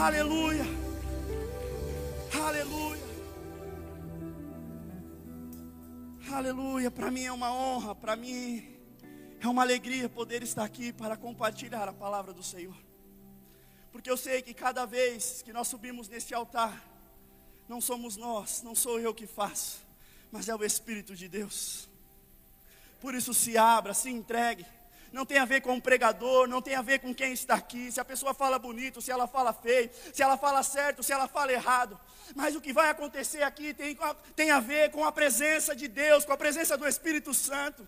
Aleluia. Aleluia. Aleluia. Para mim é uma honra, para mim é uma alegria poder estar aqui para compartilhar a palavra do Senhor. Porque eu sei que cada vez que nós subimos neste altar, não somos nós, não sou eu que faço, mas é o Espírito de Deus. Por isso se abra, se entregue. Não tem a ver com o pregador, não tem a ver com quem está aqui, se a pessoa fala bonito, se ela fala feio, se ela fala certo, se ela fala errado. Mas o que vai acontecer aqui tem, tem a ver com a presença de Deus, com a presença do Espírito Santo.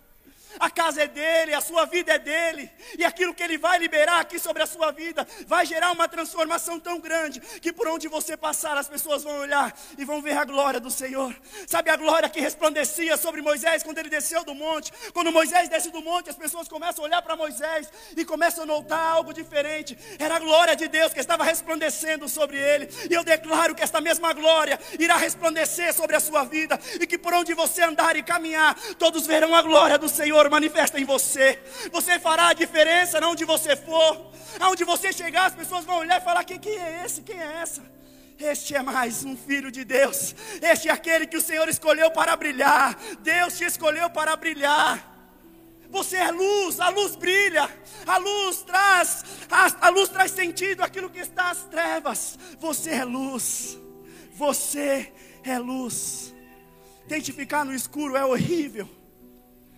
A casa é dele, a sua vida é dele, e aquilo que ele vai liberar aqui sobre a sua vida vai gerar uma transformação tão grande que por onde você passar as pessoas vão olhar e vão ver a glória do Senhor. Sabe a glória que resplandecia sobre Moisés quando ele desceu do monte? Quando Moisés desce do monte, as pessoas começam a olhar para Moisés e começam a notar algo diferente. Era a glória de Deus que estava resplandecendo sobre ele. E eu declaro que esta mesma glória irá resplandecer sobre a sua vida e que por onde você andar e caminhar, todos verão a glória do Senhor Manifesta em você. Você fará a diferença onde você for. Aonde você chegar, as pessoas vão olhar e falar: quem, quem é esse? Quem é essa? Este é mais um filho de Deus. Este é aquele que o Senhor escolheu para brilhar. Deus te escolheu para brilhar. Você é luz, a luz brilha, a luz traz, a, a luz traz sentido àquilo que está às trevas. Você é luz, você é luz. Tente ficar no escuro é horrível.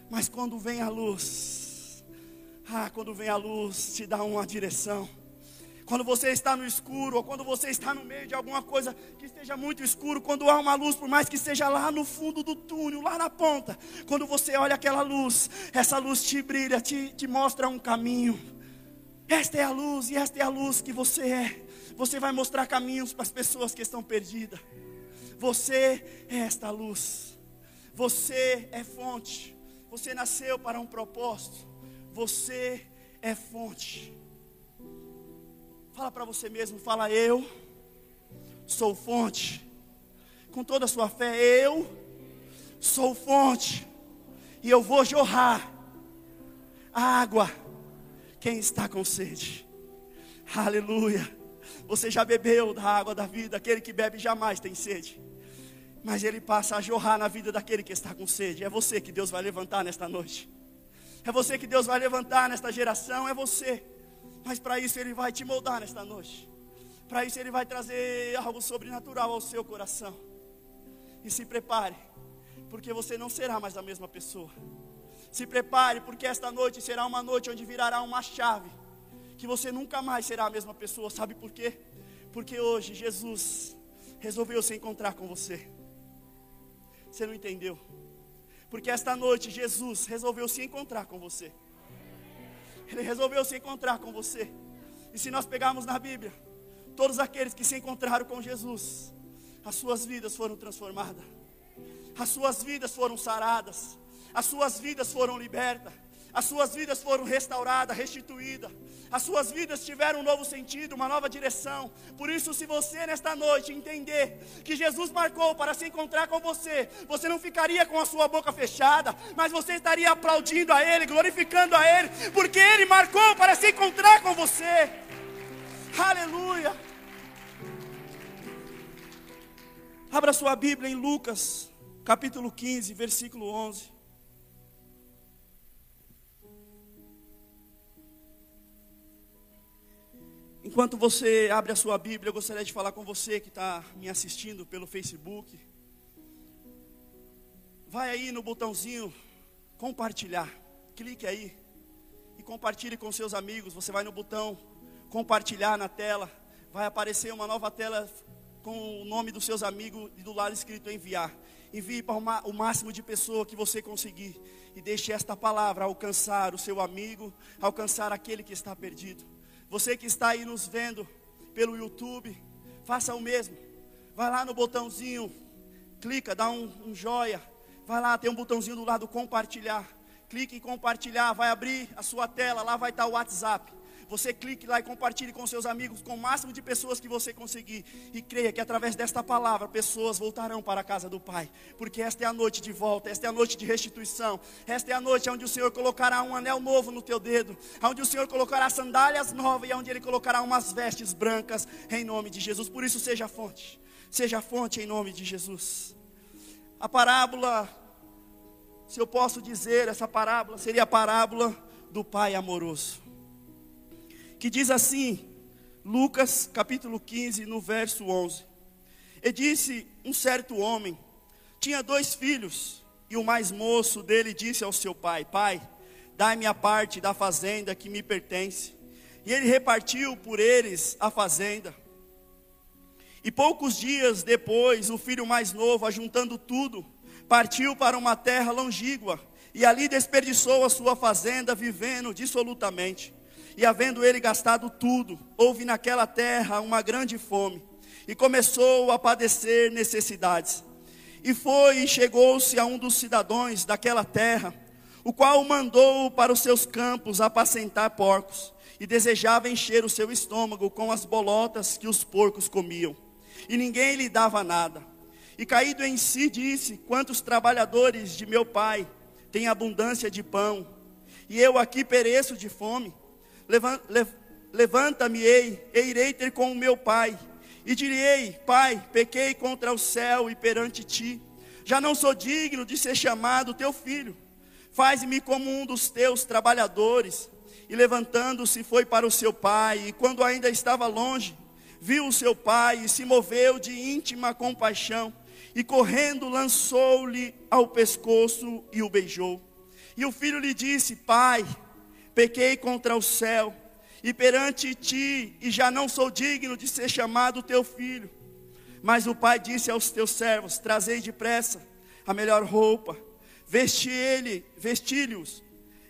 Mas quando vem a luz, ah, quando vem a luz, te dá uma direção. Quando você está no escuro, ou quando você está no meio de alguma coisa que esteja muito escuro, quando há uma luz, por mais que esteja lá no fundo do túnel, lá na ponta, quando você olha aquela luz, essa luz te brilha, te, te mostra um caminho. Esta é a luz, e esta é a luz que você é. Você vai mostrar caminhos para as pessoas que estão perdidas. Você é esta luz. Você é fonte. Você nasceu para um propósito. Você é fonte. Fala para você mesmo, fala eu sou fonte. Com toda a sua fé, eu sou fonte. E eu vou jorrar água quem está com sede. Aleluia. Você já bebeu da água da vida, aquele que bebe jamais tem sede mas ele passa a jorrar na vida daquele que está com sede. É você que Deus vai levantar nesta noite. É você que Deus vai levantar nesta geração, é você. Mas para isso ele vai te moldar nesta noite. Para isso ele vai trazer algo sobrenatural ao seu coração. E se prepare, porque você não será mais a mesma pessoa. Se prepare, porque esta noite será uma noite onde virará uma chave que você nunca mais será a mesma pessoa. Sabe por quê? Porque hoje Jesus resolveu se encontrar com você. Você não entendeu? Porque esta noite Jesus resolveu se encontrar com você. Ele resolveu se encontrar com você. E se nós pegarmos na Bíblia, todos aqueles que se encontraram com Jesus, as suas vidas foram transformadas, as suas vidas foram saradas, as suas vidas foram libertas as suas vidas foram restauradas, restituídas, as suas vidas tiveram um novo sentido, uma nova direção. Por isso, se você nesta noite entender que Jesus marcou para se encontrar com você, você não ficaria com a sua boca fechada, mas você estaria aplaudindo a Ele, glorificando a Ele, porque Ele marcou para se encontrar com você. Aleluia. Abra sua Bíblia em Lucas, capítulo 15, versículo 11. Enquanto você abre a sua Bíblia, eu gostaria de falar com você que está me assistindo pelo Facebook. Vai aí no botãozinho compartilhar, clique aí e compartilhe com seus amigos. Você vai no botão compartilhar na tela, vai aparecer uma nova tela com o nome dos seus amigos e do lado escrito enviar. Envie para o máximo de pessoas que você conseguir e deixe esta palavra alcançar o seu amigo, alcançar aquele que está perdido. Você que está aí nos vendo pelo YouTube, faça o mesmo. Vai lá no botãozinho, clica, dá um, um joia. Vai lá, tem um botãozinho do lado compartilhar. Clique em compartilhar, vai abrir a sua tela, lá vai estar o WhatsApp. Você clique lá e compartilhe com seus amigos, com o máximo de pessoas que você conseguir. E creia que através desta palavra, pessoas voltarão para a casa do Pai. Porque esta é a noite de volta, esta é a noite de restituição. Esta é a noite onde o Senhor colocará um anel novo no teu dedo. Onde o Senhor colocará sandálias novas e onde Ele colocará umas vestes brancas em nome de Jesus. Por isso, seja a fonte. Seja a fonte em nome de Jesus. A parábola, se eu posso dizer, essa parábola seria a parábola do Pai amoroso que diz assim, Lucas capítulo 15, no verso 11: E disse um certo homem, tinha dois filhos, e o mais moço dele disse ao seu pai: Pai, dai-me a parte da fazenda que me pertence. E ele repartiu por eles a fazenda. E poucos dias depois, o filho mais novo, ajuntando tudo, partiu para uma terra longínqua e ali desperdiçou a sua fazenda, vivendo dissolutamente. E havendo ele gastado tudo, houve naquela terra uma grande fome, e começou a padecer necessidades. E foi e chegou-se a um dos cidadãos daquela terra, o qual mandou para os seus campos apacentar porcos, e desejava encher o seu estômago com as bolotas que os porcos comiam. E ninguém lhe dava nada. E caído em si, disse: Quantos trabalhadores de meu pai têm abundância de pão, e eu aqui pereço de fome? Levanta-me-ei, e irei ter com o meu pai. E direi: Pai, pequei contra o céu e perante ti. Já não sou digno de ser chamado teu filho. Faz-me como um dos teus trabalhadores. E levantando-se, foi para o seu pai. E quando ainda estava longe, viu o seu pai e se moveu de íntima compaixão. E correndo, lançou-lhe ao pescoço e o beijou. E o filho lhe disse: Pai, pequei contra o céu e perante ti, e já não sou digno de ser chamado teu filho. Mas o pai disse aos teus servos: Trazei depressa a melhor roupa, vesti ele, vesti-lhes,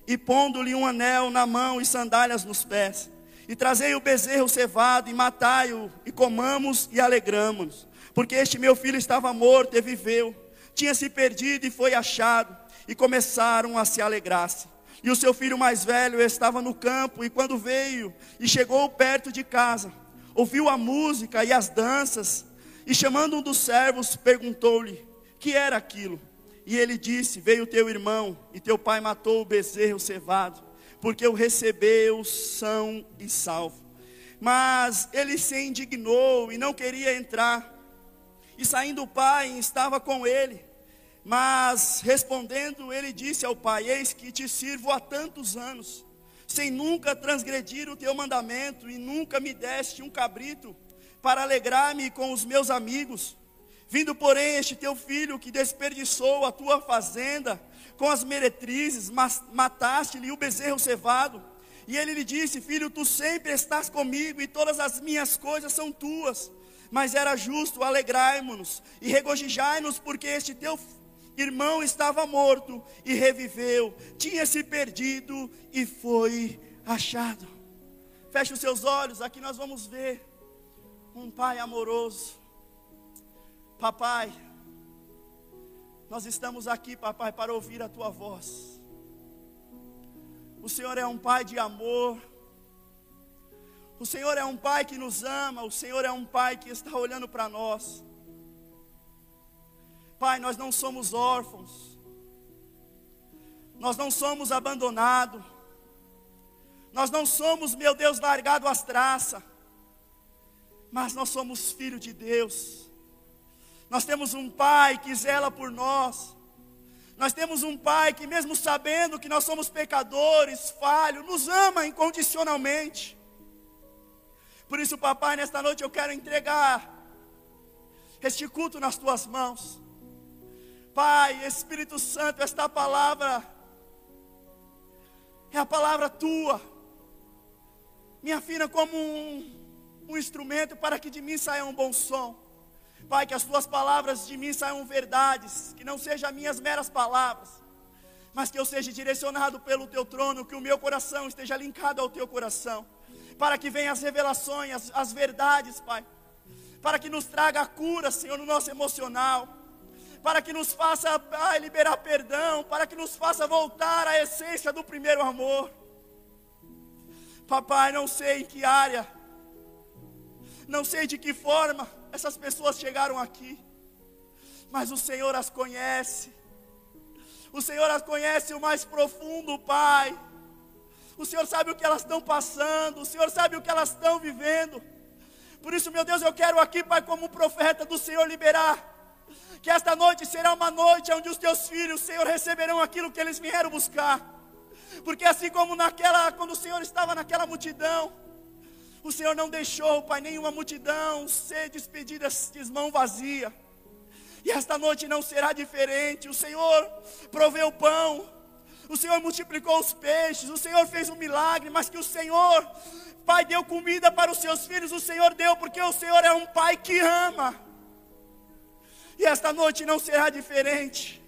e pondo-lhe um anel na mão e sandálias nos pés. E trazei o bezerro cevado, e matai-o, e comamos e alegramos porque este meu filho estava morto e viveu, tinha se perdido e foi achado, e começaram a se alegrar-se. E o seu filho mais velho estava no campo, e quando veio e chegou perto de casa, ouviu a música e as danças, e chamando um dos servos, perguntou-lhe: que era aquilo? E ele disse: Veio teu irmão, e teu pai matou o bezerro cevado, porque o recebeu são e salvo. Mas ele se indignou e não queria entrar. E saindo o pai, estava com ele. Mas respondendo, ele disse ao pai: Eis que te sirvo há tantos anos, sem nunca transgredir o teu mandamento, e nunca me deste um cabrito para alegrar-me com os meus amigos. Vindo, porém, este teu filho que desperdiçou a tua fazenda com as meretrizes, mataste-lhe o bezerro cevado. E ele lhe disse: Filho, tu sempre estás comigo, e todas as minhas coisas são tuas. Mas era justo alegrarmos-nos e regozijai-nos, porque este teu irmão estava morto e reviveu, tinha se perdido e foi achado. Feche os seus olhos, aqui nós vamos ver um pai amoroso. Papai, nós estamos aqui, papai, para ouvir a tua voz. O Senhor é um pai de amor. O Senhor é um pai que nos ama, o Senhor é um pai que está olhando para nós. Pai, nós não somos órfãos, nós não somos abandonados, nós não somos, meu Deus, largado às traças, mas nós somos filho de Deus. Nós temos um Pai que zela por nós. Nós temos um Pai que, mesmo sabendo que nós somos pecadores, falhos, nos ama incondicionalmente. Por isso, papai, nesta noite eu quero entregar este culto nas tuas mãos. Pai, Espírito Santo, esta palavra é a palavra tua. Me afina como um, um instrumento para que de mim saia um bom som. Pai, que as tuas palavras de mim saiam verdades, que não sejam minhas meras palavras, mas que eu seja direcionado pelo teu trono, que o meu coração esteja linkado ao teu coração, para que venham as revelações, as, as verdades, Pai, para que nos traga a cura, Senhor, no nosso emocional para que nos faça liberar perdão, para que nos faça voltar à essência do primeiro amor. Papai, não sei em que área, não sei de que forma essas pessoas chegaram aqui, mas o Senhor as conhece. O Senhor as conhece o mais profundo, Pai. O Senhor sabe o que elas estão passando, o Senhor sabe o que elas estão vivendo. Por isso, meu Deus, eu quero aqui, Pai, como profeta do Senhor, liberar que esta noite será uma noite onde os teus filhos, Senhor, receberão aquilo que eles vieram buscar. Porque assim como naquela, quando o Senhor estava naquela multidão, o Senhor não deixou, Pai, nenhuma multidão ser despedida de mão vazia. E esta noite não será diferente. O Senhor proveu pão, o Senhor multiplicou os peixes, o Senhor fez um milagre, mas que o Senhor, Pai, deu comida para os seus filhos, o Senhor deu, porque o Senhor é um Pai que ama. E esta noite não será diferente.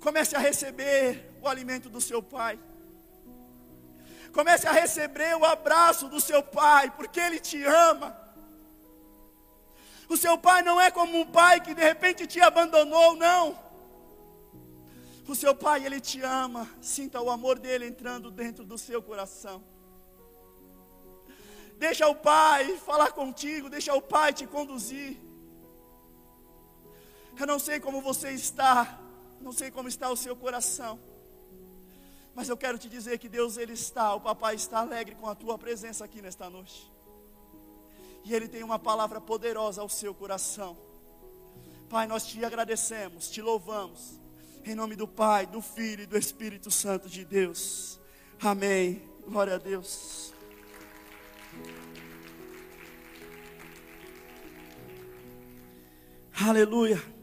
Comece a receber o alimento do seu Pai. Comece a receber o abraço do seu Pai, porque Ele te ama. O seu pai não é como um pai que de repente te abandonou, não. O seu pai, ele te ama. Sinta o amor dele entrando dentro do seu coração. Deixa o pai falar contigo, deixa o pai te conduzir. Eu não sei como você está, não sei como está o seu coração. Mas eu quero te dizer que Deus ele está, o papai está alegre com a tua presença aqui nesta noite. E ele tem uma palavra poderosa ao seu coração. Pai, nós te agradecemos, te louvamos. Em nome do Pai, do Filho e do Espírito Santo de Deus. Amém. Glória a Deus. Aleluia.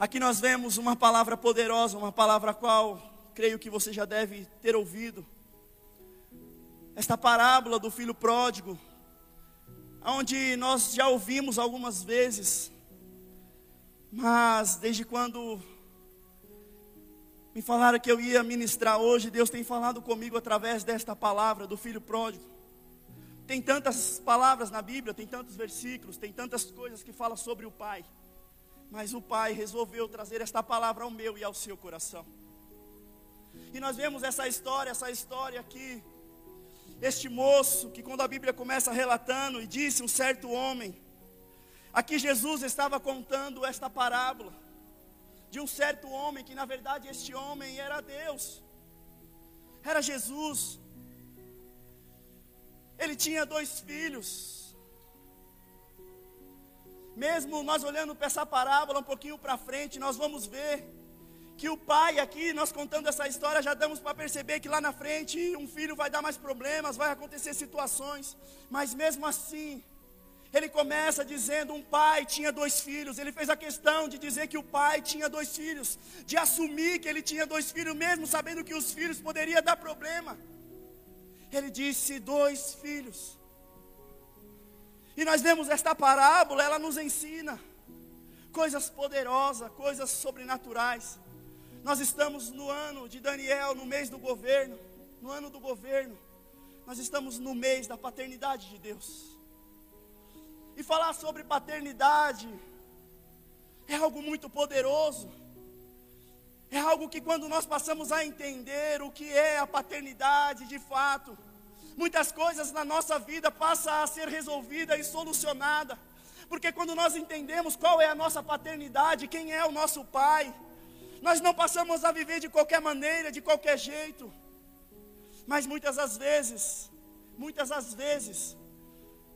Aqui nós vemos uma palavra poderosa, uma palavra a qual creio que você já deve ter ouvido. Esta parábola do filho pródigo, onde nós já ouvimos algumas vezes, mas desde quando me falaram que eu ia ministrar hoje, Deus tem falado comigo através desta palavra do filho pródigo. Tem tantas palavras na Bíblia, tem tantos versículos, tem tantas coisas que falam sobre o Pai. Mas o Pai resolveu trazer esta palavra ao meu e ao seu coração. E nós vemos essa história, essa história aqui. Este moço, que quando a Bíblia começa relatando, e disse um certo homem. Aqui Jesus estava contando esta parábola de um certo homem, que na verdade este homem era Deus, era Jesus. Ele tinha dois filhos, mesmo nós olhando para essa parábola um pouquinho para frente, nós vamos ver que o pai aqui, nós contando essa história, já damos para perceber que lá na frente um filho vai dar mais problemas, vai acontecer situações, mas mesmo assim, ele começa dizendo: um pai tinha dois filhos. Ele fez a questão de dizer que o pai tinha dois filhos, de assumir que ele tinha dois filhos, mesmo sabendo que os filhos poderiam dar problema. Ele disse: dois filhos. E nós vemos esta parábola, ela nos ensina coisas poderosas, coisas sobrenaturais. Nós estamos no ano de Daniel, no mês do governo, no ano do governo. Nós estamos no mês da paternidade de Deus. E falar sobre paternidade é algo muito poderoso. É algo que quando nós passamos a entender o que é a paternidade de fato, muitas coisas na nossa vida passam a ser resolvida e solucionada. Porque quando nós entendemos qual é a nossa paternidade, quem é o nosso pai, nós não passamos a viver de qualquer maneira, de qualquer jeito. Mas muitas das vezes, muitas das vezes,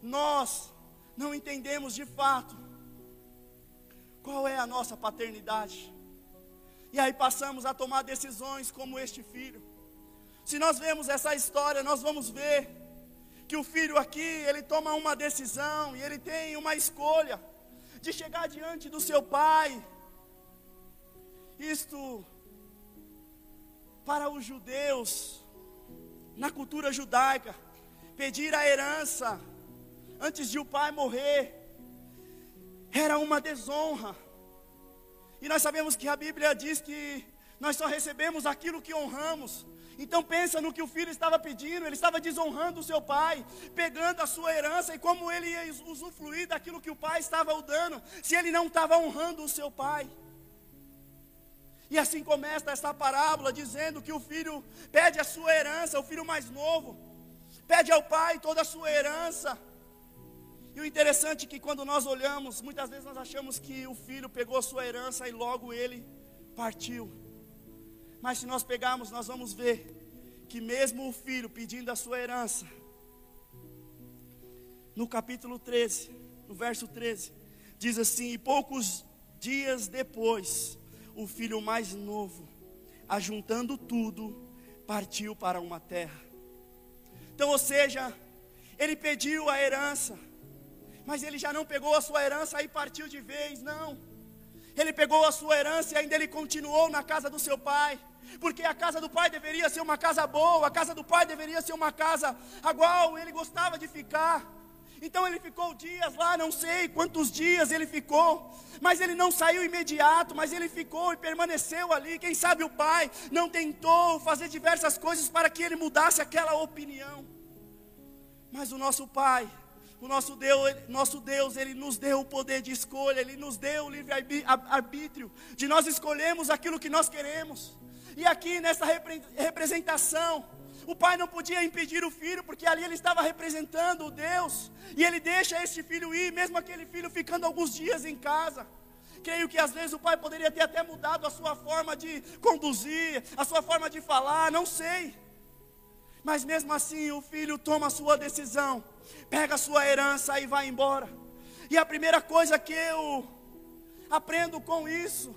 nós não entendemos de fato qual é a nossa paternidade. E aí passamos a tomar decisões como este filho. Se nós vemos essa história, nós vamos ver que o filho aqui, ele toma uma decisão e ele tem uma escolha de chegar diante do seu pai. Isto para os judeus, na cultura judaica, pedir a herança antes de o pai morrer era uma desonra. E nós sabemos que a Bíblia diz que nós só recebemos aquilo que honramos. Então pensa no que o filho estava pedindo, ele estava desonrando o seu pai, pegando a sua herança e como ele ia usufruir daquilo que o pai estava o dando, se ele não estava honrando o seu pai. E assim começa essa parábola dizendo que o filho pede a sua herança, o filho mais novo, pede ao pai toda a sua herança. E o interessante é que quando nós olhamos, muitas vezes nós achamos que o filho pegou a sua herança e logo ele partiu. Mas se nós pegarmos, nós vamos ver que mesmo o filho pedindo a sua herança, no capítulo 13, no verso 13, diz assim: E poucos dias depois, o filho mais novo, ajuntando tudo, partiu para uma terra. Então, ou seja, ele pediu a herança, mas ele já não pegou a sua herança e partiu de vez, não. Ele pegou a sua herança e ainda ele continuou na casa do seu pai, porque a casa do pai deveria ser uma casa boa, a casa do pai deveria ser uma casa a qual ele gostava de ficar. Então ele ficou dias lá, não sei quantos dias ele ficou, mas ele não saiu imediato, mas ele ficou e permaneceu ali. Quem sabe o pai não tentou fazer diversas coisas para que ele mudasse aquela opinião. Mas o nosso pai, o nosso Deus, nosso Deus, ele nos deu o poder de escolha, ele nos deu o livre arbítrio de nós escolhermos aquilo que nós queremos. E aqui nessa representação, o pai não podia impedir o filho, porque ali ele estava representando o Deus. E ele deixa este filho ir, mesmo aquele filho ficando alguns dias em casa. Creio que às vezes o pai poderia ter até mudado a sua forma de conduzir, a sua forma de falar, não sei. Mas mesmo assim o filho toma a sua decisão, pega a sua herança e vai embora. E a primeira coisa que eu aprendo com isso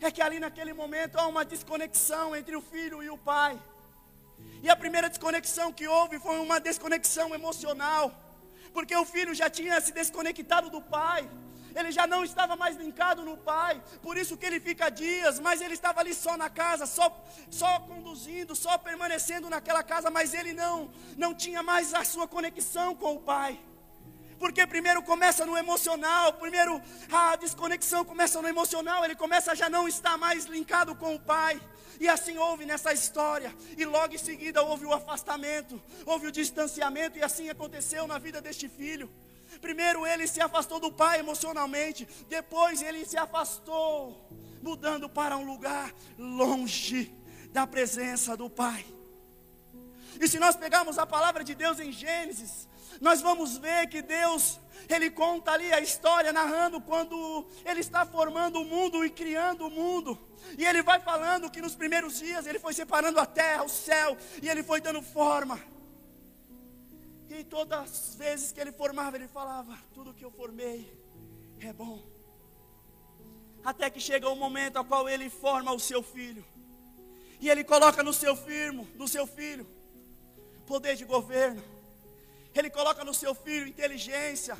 é que ali naquele momento há uma desconexão entre o filho e o pai. E a primeira desconexão que houve foi uma desconexão emocional, porque o filho já tinha se desconectado do pai, ele já não estava mais linkado no pai, por isso que ele fica dias, mas ele estava ali só na casa, só, só conduzindo, só permanecendo naquela casa, mas ele não, não tinha mais a sua conexão com o pai. Porque primeiro começa no emocional, primeiro a desconexão começa no emocional, ele começa a já não estar mais linkado com o pai. E assim houve nessa história. E logo em seguida houve o afastamento, houve o distanciamento, e assim aconteceu na vida deste filho. Primeiro ele se afastou do pai emocionalmente, depois ele se afastou, mudando para um lugar longe da presença do pai. E se nós pegarmos a palavra de Deus em Gênesis, nós vamos ver que Deus, Ele conta ali a história, narrando quando Ele está formando o mundo e criando o mundo. E Ele vai falando que nos primeiros dias Ele foi separando a terra, o céu, e Ele foi dando forma. E todas as vezes que Ele formava, Ele falava: Tudo que eu formei é bom. Até que chega o momento ao qual Ele forma o seu filho. E Ele coloca no seu firmo, no seu filho, poder de governo ele coloca no seu filho inteligência,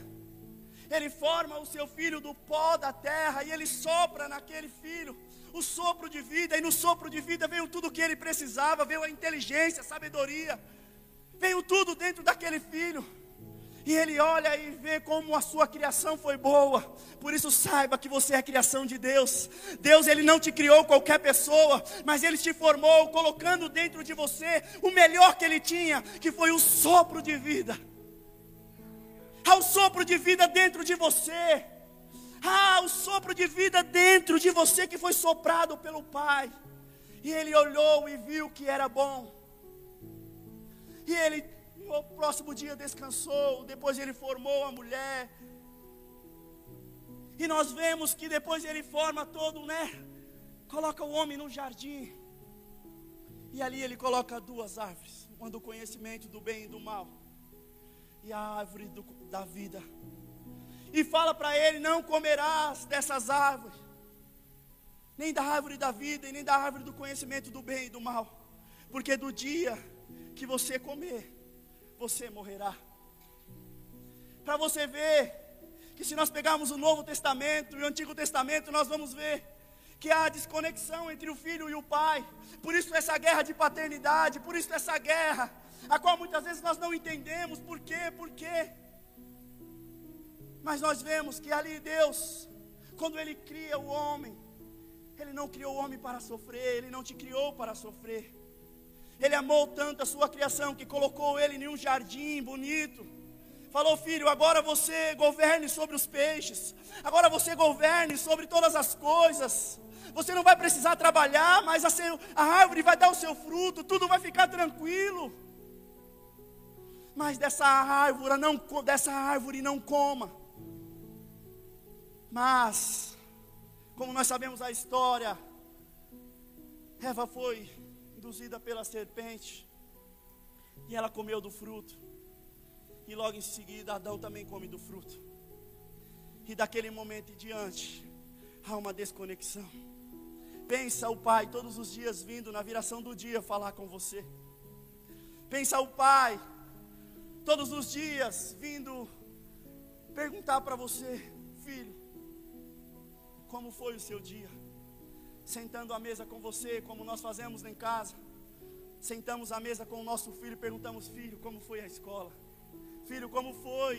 Ele forma o seu filho do pó da terra e Ele sopra naquele filho o sopro de vida, e no sopro de vida veio tudo o que ele precisava, veio a inteligência, a sabedoria, veio tudo dentro daquele filho. E ele olha e vê como a sua criação foi boa. Por isso saiba que você é a criação de Deus. Deus ele não te criou qualquer pessoa, mas ele te formou colocando dentro de você o melhor que ele tinha, que foi o sopro de vida. Há o sopro de vida dentro de você. Há o sopro de vida dentro de você que foi soprado pelo Pai. E ele olhou e viu que era bom. E ele no próximo dia descansou, depois ele formou a mulher. E nós vemos que depois ele forma todo, né? Coloca o homem no jardim. E ali ele coloca duas árvores, uma do conhecimento do bem e do mal, e a árvore do, da vida. E fala para ele: não comerás dessas árvores, nem da árvore da vida, e nem da árvore do conhecimento do bem e do mal, porque do dia que você comer, você morrerá. Para você ver que se nós pegarmos o Novo Testamento e o Antigo Testamento, nós vamos ver que há desconexão entre o filho e o pai. Por isso essa guerra de paternidade, por isso essa guerra, a qual muitas vezes nós não entendemos por quê, por quê. Mas nós vemos que ali Deus, quando ele cria o homem, ele não criou o homem para sofrer, ele não te criou para sofrer. Ele amou tanto a sua criação que colocou ele em um jardim bonito. Falou, filho, agora você governe sobre os peixes. Agora você governe sobre todas as coisas. você não vai precisar trabalhar, mas a, seu, a árvore vai dar o seu fruto, tudo vai ficar tranquilo. Mas dessa árvore não, dessa árvore não coma. Mas, como nós sabemos a história, Eva foi induzida pela serpente e ela comeu do fruto. E logo em seguida Adão também come do fruto. E daquele momento em diante, há uma desconexão. Pensa o pai todos os dias vindo na viração do dia falar com você. Pensa o pai todos os dias vindo perguntar para você, filho, como foi o seu dia? Sentando à mesa com você, como nós fazemos em casa. Sentamos à mesa com o nosso filho e perguntamos, filho, como foi a escola? Filho, como foi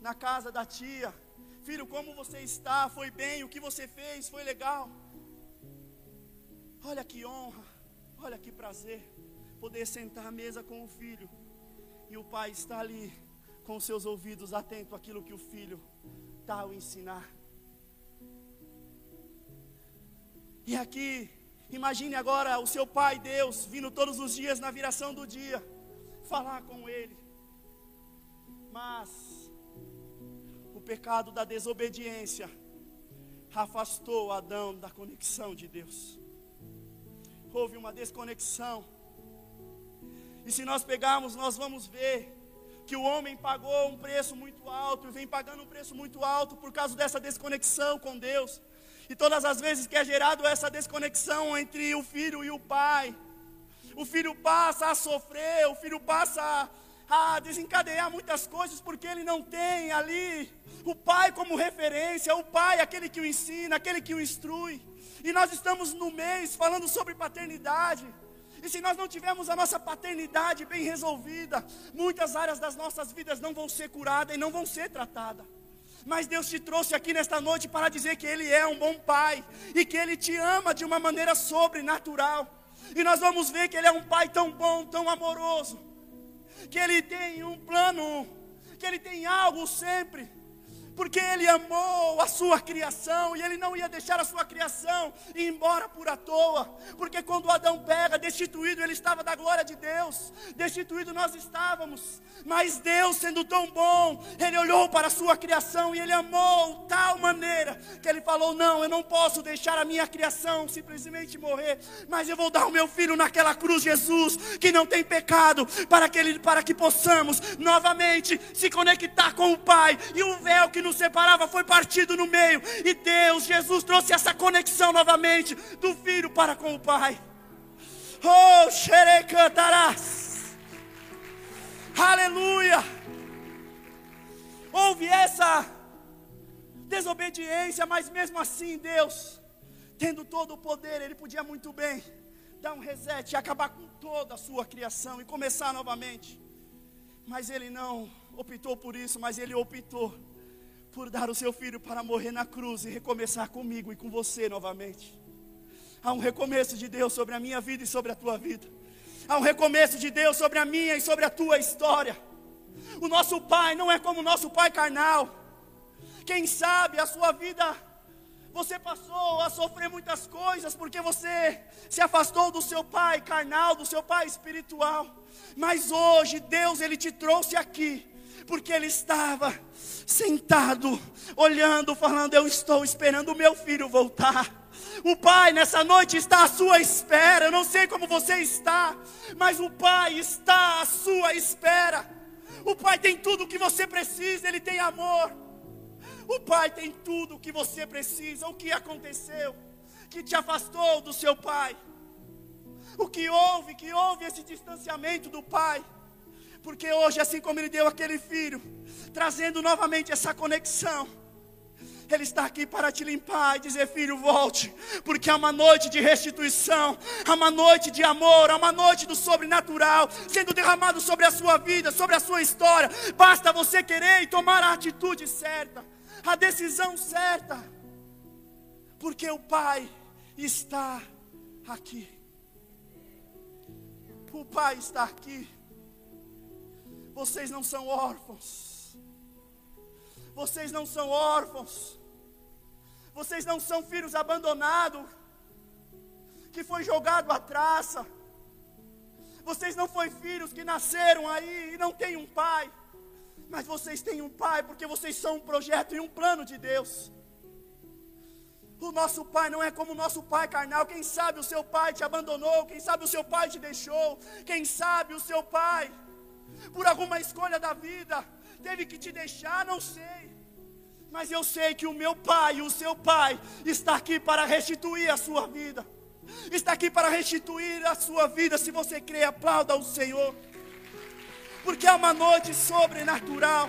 na casa da tia? Filho, como você está? Foi bem? O que você fez? Foi legal? Olha que honra, olha que prazer poder sentar à mesa com o filho e o pai está ali com seus ouvidos atentos àquilo que o filho está a ensinar. E aqui, imagine agora o seu pai Deus vindo todos os dias na viração do dia falar com ele. Mas o pecado da desobediência afastou Adão da conexão de Deus. Houve uma desconexão. E se nós pegarmos, nós vamos ver que o homem pagou um preço muito alto e vem pagando um preço muito alto por causa dessa desconexão com Deus. E todas as vezes que é gerado essa desconexão entre o filho e o pai, o filho passa a sofrer, o filho passa a desencadear muitas coisas, porque ele não tem ali o pai como referência, o pai, aquele que o ensina, aquele que o instrui. E nós estamos no mês falando sobre paternidade. E se nós não tivermos a nossa paternidade bem resolvida, muitas áreas das nossas vidas não vão ser curadas e não vão ser tratadas. Mas Deus te trouxe aqui nesta noite para dizer que Ele é um bom Pai e que Ele te ama de uma maneira sobrenatural. E nós vamos ver que Ele é um Pai tão bom, tão amoroso, que Ele tem um plano, que Ele tem algo sempre porque Ele amou a sua criação e Ele não ia deixar a sua criação ir embora por à toa, porque quando Adão pega, destituído, ele estava da glória de Deus, destituído nós estávamos, mas Deus, sendo tão bom, Ele olhou para a sua criação e Ele amou tal maneira que Ele falou: Não, eu não posso deixar a minha criação simplesmente morrer, mas eu vou dar o meu filho naquela cruz, Jesus, que não tem pecado, para que, ele, para que possamos novamente se conectar com o Pai e o véu que nos nos separava foi partido no meio. E Deus, Jesus, trouxe essa conexão novamente do filho para com o Pai. Oh, xerecantarás. Aleluia. Houve essa desobediência, mas mesmo assim, Deus, tendo todo o poder, Ele podia muito bem dar um reset e acabar com toda a sua criação e começar novamente. Mas Ele não optou por isso, mas Ele optou por dar o seu filho para morrer na cruz e recomeçar comigo e com você novamente. Há um recomeço de Deus sobre a minha vida e sobre a tua vida. Há um recomeço de Deus sobre a minha e sobre a tua história. O nosso pai não é como o nosso pai carnal. Quem sabe a sua vida você passou a sofrer muitas coisas porque você se afastou do seu pai carnal, do seu pai espiritual. Mas hoje Deus ele te trouxe aqui porque ele estava sentado, olhando, falando: Eu estou esperando o meu filho voltar. O Pai nessa noite está à sua espera. Eu não sei como você está, mas o Pai está à sua espera. O Pai tem tudo o que você precisa, Ele tem amor. O Pai tem tudo o que você precisa. O que aconteceu que te afastou do seu Pai? O que houve, que houve esse distanciamento do Pai? Porque hoje, assim como Ele deu aquele filho, trazendo novamente essa conexão, ele está aqui para te limpar e dizer: Filho, volte, porque há uma noite de restituição, há uma noite de amor, há uma noite do sobrenatural sendo derramado sobre a sua vida, sobre a sua história. Basta você querer e tomar a atitude certa, a decisão certa, porque o Pai está aqui. O Pai está aqui. Vocês não são órfãos. Vocês não são órfãos. Vocês não são filhos abandonados, que foi jogado à traça. Vocês não foram filhos que nasceram aí e não têm um pai. Mas vocês têm um pai porque vocês são um projeto e um plano de Deus. O nosso pai não é como o nosso pai carnal. Quem sabe o seu pai te abandonou, quem sabe o seu pai te deixou, quem sabe o seu pai, por alguma escolha da vida, teve que te deixar, não sei. Mas eu sei que o meu pai, o seu pai, está aqui para restituir a sua vida. Está aqui para restituir a sua vida. Se você crê, aplauda o Senhor. Porque é uma noite sobrenatural.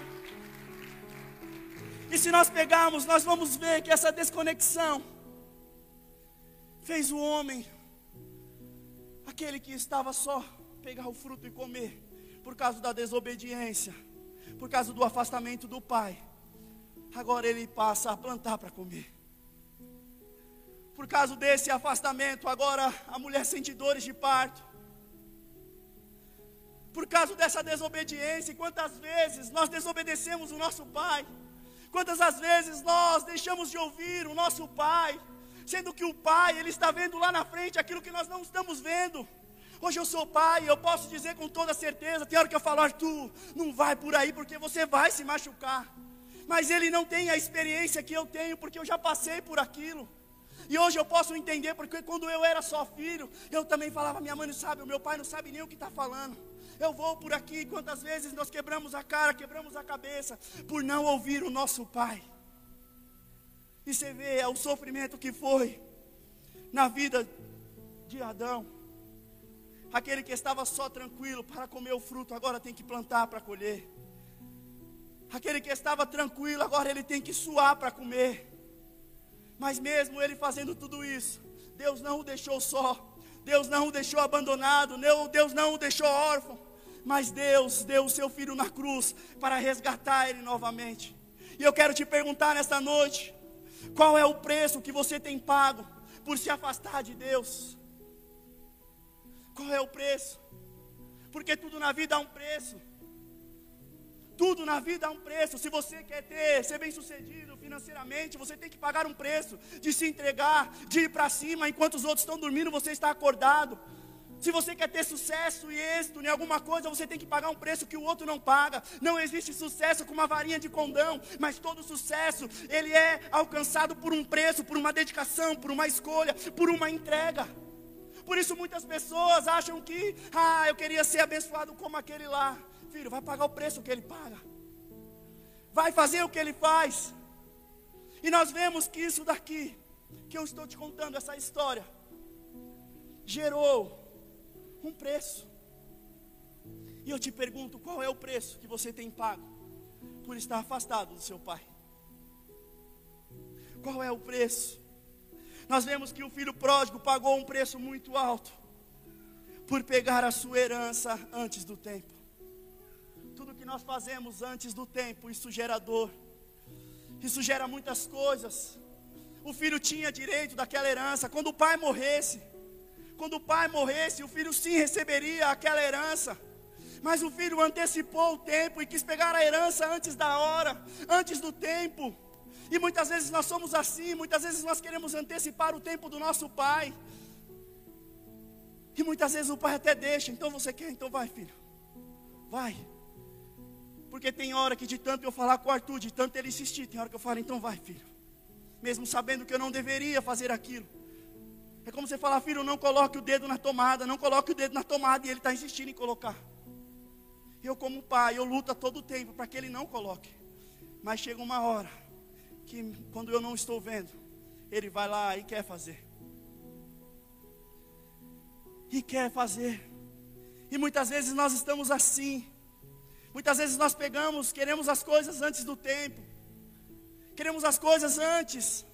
E se nós pegarmos, nós vamos ver que essa desconexão fez o homem, aquele que estava só pegar o fruto e comer, por causa da desobediência, por causa do afastamento do pai, agora ele passa a plantar para comer. Por causa desse afastamento, agora a mulher sente dores de parto. Por causa dessa desobediência, quantas vezes nós desobedecemos o nosso pai? Quantas as vezes nós deixamos de ouvir o nosso Pai, sendo que o Pai, Ele está vendo lá na frente aquilo que nós não estamos vendo. Hoje eu sou pai, eu posso dizer com toda certeza, tem hora que eu falo, Arthur, não vai por aí porque você vai se machucar. Mas ele não tem a experiência que eu tenho, porque eu já passei por aquilo. E hoje eu posso entender, porque quando eu era só filho, eu também falava, minha mãe não sabe, o meu pai não sabe nem o que está falando eu vou por aqui. Quantas vezes nós quebramos a cara, quebramos a cabeça, por não ouvir o nosso Pai. E você vê é o sofrimento que foi na vida de Adão. Aquele que estava só tranquilo para comer o fruto, agora tem que plantar para colher. Aquele que estava tranquilo, agora ele tem que suar para comer. Mas mesmo ele fazendo tudo isso, Deus não o deixou só. Deus não o deixou abandonado, Deus não o deixou órfão mas Deus deu o seu filho na cruz para resgatar ele novamente. E eu quero te perguntar nesta noite: qual é o preço que você tem pago por se afastar de Deus? Qual é o preço? Porque tudo na vida há um preço. Tudo na vida há um preço. Se você quer ter, ser bem sucedido financeiramente, você tem que pagar um preço de se entregar, de ir para cima enquanto os outros estão dormindo, você está acordado. Se você quer ter sucesso e êxito em alguma coisa, você tem que pagar um preço que o outro não paga. Não existe sucesso com uma varinha de condão, mas todo sucesso, ele é alcançado por um preço, por uma dedicação, por uma escolha, por uma entrega. Por isso muitas pessoas acham que, ah, eu queria ser abençoado como aquele lá. Filho, vai pagar o preço que ele paga. Vai fazer o que ele faz. E nós vemos que isso daqui, que eu estou te contando, essa história, gerou um preço. E eu te pergunto: qual é o preço que você tem pago por estar afastado do seu pai? Qual é o preço? Nós vemos que o filho pródigo pagou um preço muito alto por pegar a sua herança antes do tempo. Tudo que nós fazemos antes do tempo, isso gera dor, isso gera muitas coisas. O filho tinha direito daquela herança, quando o pai morresse, quando o pai morresse, o filho sim receberia aquela herança. Mas o filho antecipou o tempo e quis pegar a herança antes da hora, antes do tempo. E muitas vezes nós somos assim, muitas vezes nós queremos antecipar o tempo do nosso pai. E muitas vezes o pai até deixa, então você quer, então vai, filho. Vai. Porque tem hora que de tanto eu falar com o Arthur, de tanto ele insistir, tem hora que eu falo, então vai, filho. Mesmo sabendo que eu não deveria fazer aquilo. É como você falar, filho, não coloque o dedo na tomada, não coloque o dedo na tomada, e ele está insistindo em colocar. Eu, como pai, eu luto todo tempo para que ele não coloque. Mas chega uma hora que, quando eu não estou vendo, ele vai lá e quer fazer. E quer fazer. E muitas vezes nós estamos assim. Muitas vezes nós pegamos, queremos as coisas antes do tempo. Queremos as coisas antes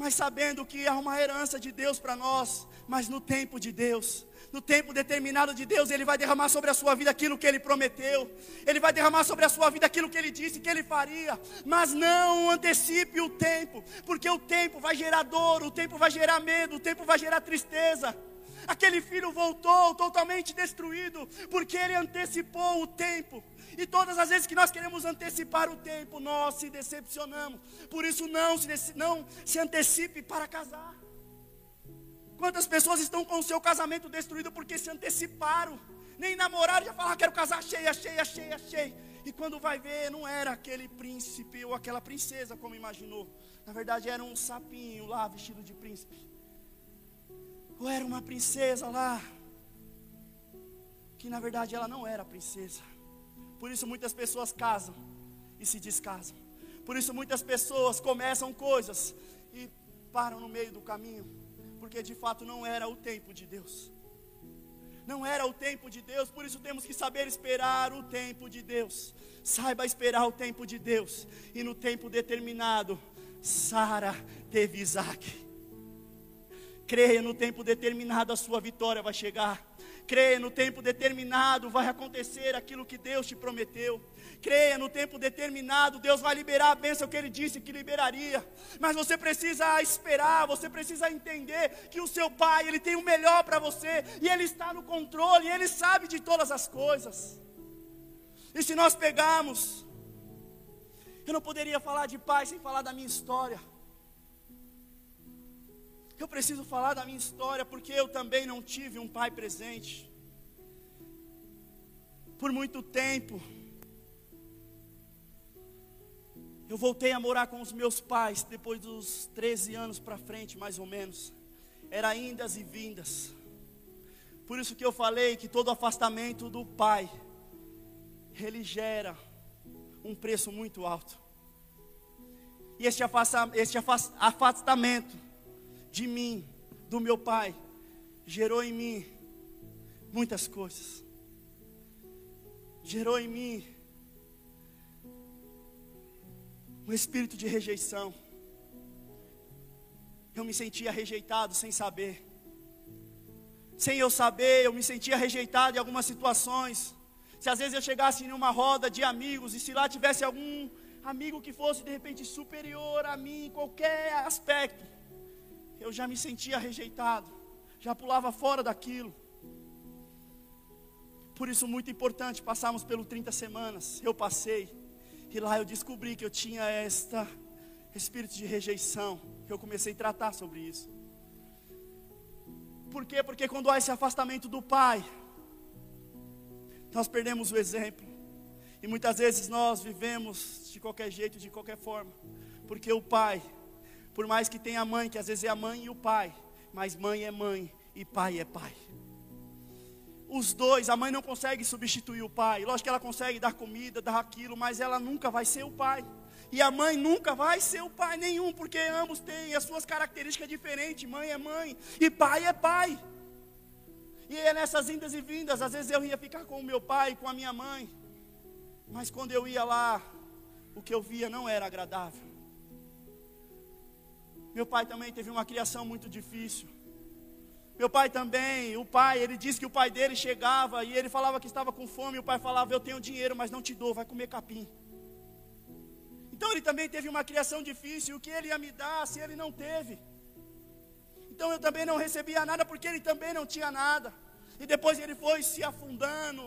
mas sabendo que há uma herança de Deus para nós, mas no tempo de Deus, no tempo determinado de Deus, Ele vai derramar sobre a sua vida aquilo que Ele prometeu, Ele vai derramar sobre a sua vida aquilo que Ele disse que Ele faria, mas não antecipe o tempo, porque o tempo vai gerar dor, o tempo vai gerar medo, o tempo vai gerar tristeza. Aquele filho voltou totalmente destruído, porque ele antecipou o tempo. E todas as vezes que nós queremos antecipar o tempo, nós se decepcionamos. Por isso, não se, não se antecipe para casar. Quantas pessoas estão com o seu casamento destruído porque se anteciparam? Nem namoraram, já falaram, quero casar cheia, cheia, cheia, cheia. E quando vai ver, não era aquele príncipe ou aquela princesa como imaginou. Na verdade, era um sapinho lá vestido de príncipe. Ou era uma princesa lá, que na verdade ela não era princesa. Por isso muitas pessoas casam e se descasam. Por isso muitas pessoas começam coisas e param no meio do caminho, porque de fato não era o tempo de Deus. Não era o tempo de Deus, por isso temos que saber esperar o tempo de Deus. Saiba esperar o tempo de Deus. E no tempo determinado, Sara teve Isaac. Creia no tempo determinado, a sua vitória vai chegar. Creia no tempo determinado, vai acontecer aquilo que Deus te prometeu. Creia no tempo determinado, Deus vai liberar a bênção que Ele disse que liberaria. Mas você precisa esperar, você precisa entender que o seu Pai, Ele tem o melhor para você, e Ele está no controle, e Ele sabe de todas as coisas. E se nós pegarmos, eu não poderia falar de Pai sem falar da minha história. Eu preciso falar da minha história porque eu também não tive um pai presente. Por muito tempo, eu voltei a morar com os meus pais depois dos 13 anos para frente, mais ou menos. Era indas e vindas. Por isso que eu falei que todo afastamento do pai, ele gera um preço muito alto. E este afastamento de mim, do meu pai, gerou em mim muitas coisas. Gerou em mim um espírito de rejeição. Eu me sentia rejeitado sem saber. Sem eu saber, eu me sentia rejeitado em algumas situações. Se às vezes eu chegasse em uma roda de amigos e se lá tivesse algum amigo que fosse de repente superior a mim em qualquer aspecto, eu já me sentia rejeitado, já pulava fora daquilo. Por isso, muito importante, passarmos pelo 30 semanas. Eu passei, e lá eu descobri que eu tinha esta espírito de rejeição. Eu comecei a tratar sobre isso. Por quê? Porque quando há esse afastamento do Pai, nós perdemos o exemplo. E muitas vezes nós vivemos de qualquer jeito, de qualquer forma. Porque o Pai por mais que tenha a mãe, que às vezes é a mãe e o pai, mas mãe é mãe e pai é pai. Os dois, a mãe não consegue substituir o pai. Lógico que ela consegue dar comida, dar aquilo, mas ela nunca vai ser o pai. E a mãe nunca vai ser o pai nenhum, porque ambos têm as suas características diferentes. Mãe é mãe e pai é pai. E é nessas indas e vindas, às vezes eu ia ficar com o meu pai, com a minha mãe. Mas quando eu ia lá, o que eu via não era agradável. Meu pai também teve uma criação muito difícil. Meu pai também, o pai, ele disse que o pai dele chegava e ele falava que estava com fome, e o pai falava: Eu tenho dinheiro, mas não te dou, vai comer capim. Então ele também teve uma criação difícil, o que ele ia me dar se ele não teve? Então eu também não recebia nada porque ele também não tinha nada. E depois ele foi se afundando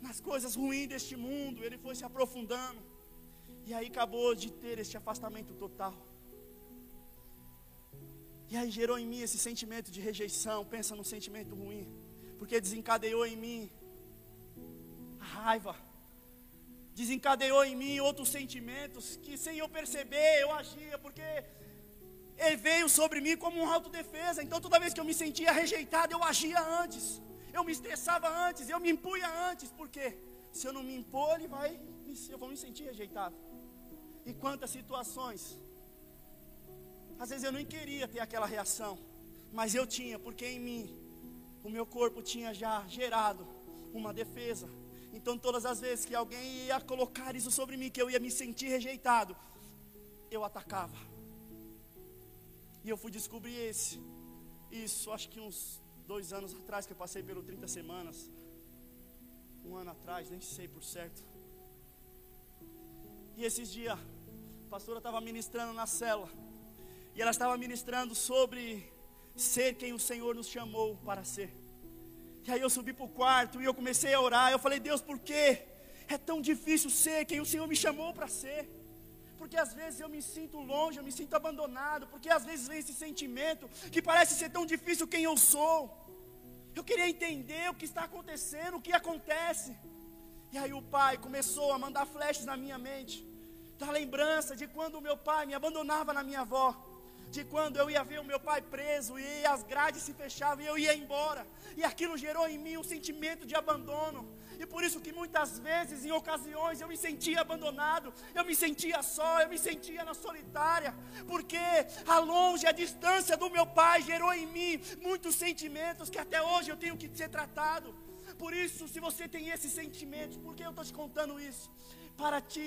nas coisas ruins deste mundo, ele foi se aprofundando. E aí acabou de ter este afastamento total. E aí gerou em mim esse sentimento de rejeição. Pensa num sentimento ruim. Porque desencadeou em mim a raiva. Desencadeou em mim outros sentimentos que sem eu perceber eu agia. Porque ele veio sobre mim como uma autodefesa. Então toda vez que eu me sentia rejeitado, eu agia antes. Eu me estressava antes, eu me impunha antes. Por quê? Se eu não me impor, ele vai, eu vou me sentir rejeitado. E quantas situações às vezes eu nem queria ter aquela reação, mas eu tinha, porque em mim, o meu corpo tinha já gerado uma defesa. Então, todas as vezes que alguém ia colocar isso sobre mim, que eu ia me sentir rejeitado, eu atacava. E eu fui descobrir esse, isso, acho que uns dois anos atrás, que eu passei pelo 30 semanas. Um ano atrás, nem sei por certo. E esses dias, a pastora estava ministrando na cela. E ela estava ministrando sobre ser quem o Senhor nos chamou para ser. E aí eu subi para o quarto e eu comecei a orar. Eu falei, Deus, por que é tão difícil ser quem o Senhor me chamou para ser? Porque às vezes eu me sinto longe, eu me sinto abandonado. Porque às vezes vem esse sentimento que parece ser tão difícil quem eu sou. Eu queria entender o que está acontecendo, o que acontece. E aí o pai começou a mandar flechas na minha mente, da lembrança de quando o meu pai me abandonava na minha avó de quando eu ia ver o meu pai preso e as grades se fechavam e eu ia embora. E aquilo gerou em mim um sentimento de abandono. E por isso que muitas vezes, em ocasiões, eu me sentia abandonado, eu me sentia só, eu me sentia na solitária, porque a longe, a distância do meu pai gerou em mim muitos sentimentos que até hoje eu tenho que ser tratado. Por isso, se você tem esses sentimentos, por que eu estou te contando isso? Para te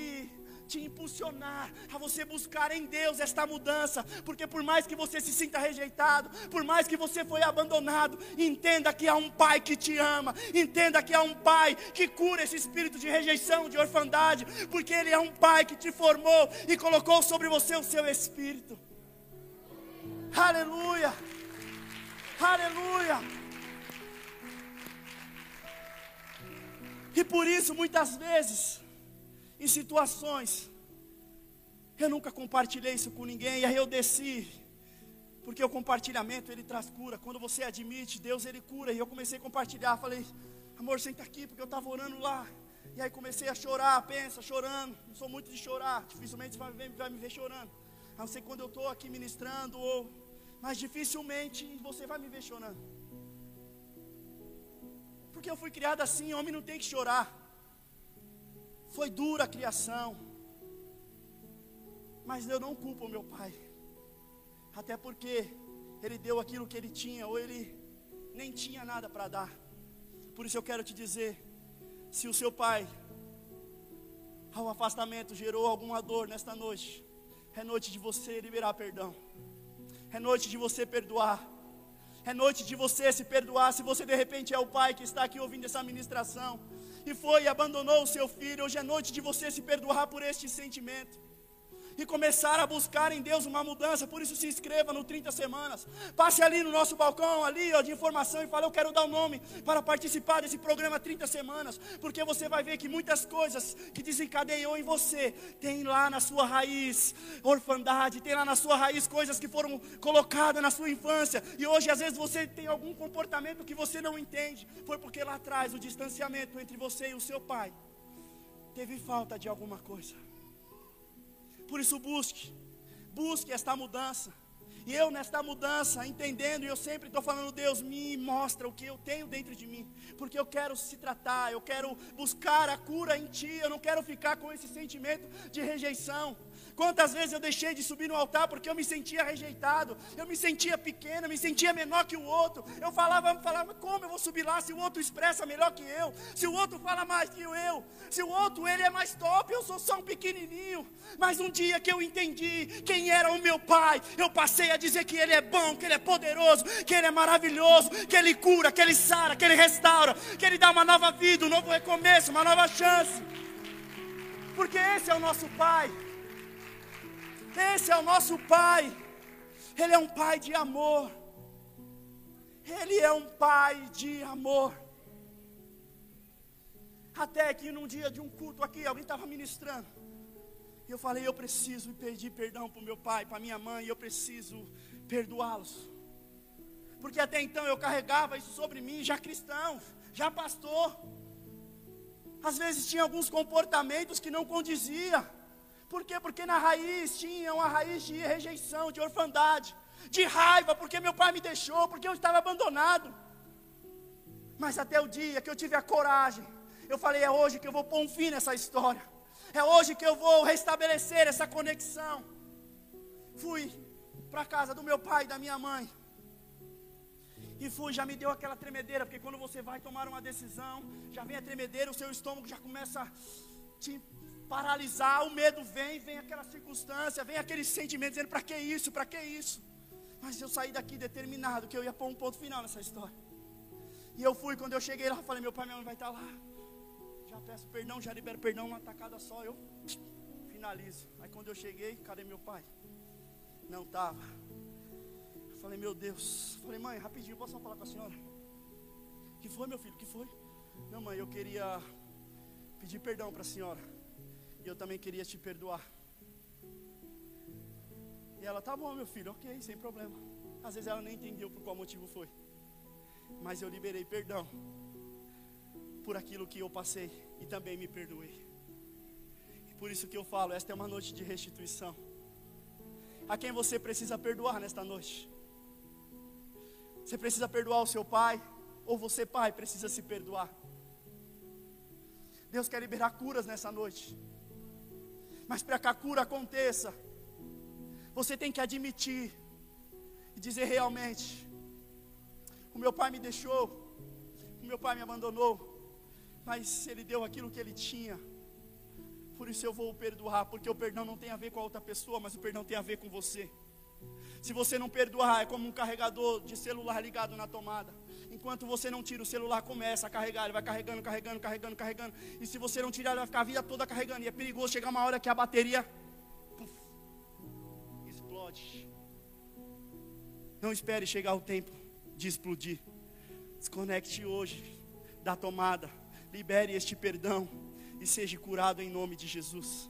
te impulsionar a você buscar em Deus esta mudança, porque por mais que você se sinta rejeitado, por mais que você foi abandonado, entenda que há um pai que te ama, entenda que há um pai que cura esse espírito de rejeição, de orfandade, porque ele é um pai que te formou e colocou sobre você o seu espírito. Aleluia! Aleluia! E por isso, muitas vezes, em situações. Eu nunca compartilhei isso com ninguém, e aí eu desci, porque o compartilhamento ele traz cura. Quando você admite, Deus ele cura. E eu comecei a compartilhar, falei, amor, senta aqui, porque eu estava orando lá. E aí comecei a chorar, pensa, chorando. Não sou muito de chorar, dificilmente você vai, ver, vai me ver chorando. A não ser quando eu estou aqui ministrando, ou, mas dificilmente você vai me ver chorando. Porque eu fui criado assim, homem não tem que chorar. Foi dura a criação. Mas eu não culpo o meu pai. Até porque ele deu aquilo que ele tinha, ou ele nem tinha nada para dar. Por isso eu quero te dizer: se o seu pai, ao afastamento, gerou alguma dor nesta noite, é noite de você liberar perdão, é noite de você perdoar, é noite de você se perdoar. Se você de repente é o pai que está aqui ouvindo essa ministração, e foi e abandonou o seu filho, hoje é noite de você se perdoar por este sentimento e começar a buscar em Deus uma mudança. Por isso se inscreva no 30 semanas. Passe ali no nosso balcão ali ó, de informação e fale, eu quero dar o um nome para participar desse programa 30 semanas, porque você vai ver que muitas coisas que desencadeou em você tem lá na sua raiz orfandade, tem lá na sua raiz coisas que foram colocadas na sua infância e hoje às vezes você tem algum comportamento que você não entende, foi porque lá atrás o distanciamento entre você e o seu pai teve falta de alguma coisa. Por isso busque, busque esta mudança. E eu nesta mudança, entendendo, e eu sempre estou falando, Deus, me mostra o que eu tenho dentro de mim, porque eu quero se tratar, eu quero buscar a cura em Ti, eu não quero ficar com esse sentimento de rejeição. Quantas vezes eu deixei de subir no altar porque eu me sentia rejeitado, eu me sentia pequeno, eu me sentia menor que o outro. Eu falava, falava, como eu vou subir lá se o outro expressa melhor que eu, se o outro fala mais que eu, se o outro ele é mais top, eu sou só um pequenininho. Mas um dia que eu entendi quem era o meu pai, eu passei a dizer que ele é bom, que ele é poderoso, que ele é maravilhoso, que ele cura, que ele sara, que ele restaura, que ele dá uma nova vida, um novo recomeço, uma nova chance. Porque esse é o nosso pai. Esse é o nosso Pai. Ele é um Pai de amor. Ele é um Pai de amor. Até que num dia de um culto aqui, alguém estava ministrando. E eu falei, eu preciso pedir perdão para o meu pai, para minha mãe, eu preciso perdoá-los. Porque até então eu carregava isso sobre mim, já cristão, já pastor. Às vezes tinha alguns comportamentos que não condizia. Por quê? Porque na raiz tinha uma raiz de rejeição, de orfandade, de raiva, porque meu pai me deixou, porque eu estava abandonado. Mas até o dia que eu tive a coragem, eu falei: é hoje que eu vou pôr um fim nessa história, é hoje que eu vou restabelecer essa conexão. Fui para a casa do meu pai e da minha mãe. E fui, já me deu aquela tremedeira, porque quando você vai tomar uma decisão, já vem a tremedeira, o seu estômago já começa a te paralisar, o medo vem, vem aquela circunstância, vem aquele sentimento dizendo: para que isso, para que isso? Mas eu saí daqui determinado que eu ia pôr um ponto final nessa história. E eu fui, quando eu cheguei lá, falei: meu pai minha mãe vai estar lá. Já peço perdão, já libero perdão, uma tacada só, eu finalizo. Aí quando eu cheguei, cadê meu pai? Não estava. Falei, meu Deus. Falei, mãe, rapidinho, posso falar com a senhora? que foi, meu filho? que foi? Não, mãe, eu queria pedir perdão para a senhora. E eu também queria te perdoar. E ela, tá bom, meu filho, ok, sem problema. Às vezes ela nem entendeu por qual motivo foi. Mas eu liberei perdão por aquilo que eu passei e também me perdoei. E por isso que eu falo, esta é uma noite de restituição. A quem você precisa perdoar nesta noite? Você precisa perdoar o seu pai, ou você, pai, precisa se perdoar. Deus quer liberar curas nessa noite. Mas para que a cura aconteça, você tem que admitir e dizer realmente: o meu pai me deixou, o meu pai me abandonou, mas ele deu aquilo que ele tinha. Por isso eu vou perdoar, porque o perdão não tem a ver com a outra pessoa, mas o perdão tem a ver com você. Se você não perdoar, é como um carregador de celular ligado na tomada. Enquanto você não tira, o celular começa a carregar, ele vai carregando, carregando, carregando, carregando. E se você não tirar, ele vai ficar a vida toda carregando. E é perigoso chegar uma hora que a bateria puff, explode. Não espere chegar o tempo de explodir. Desconecte hoje da tomada. Libere este perdão e seja curado em nome de Jesus.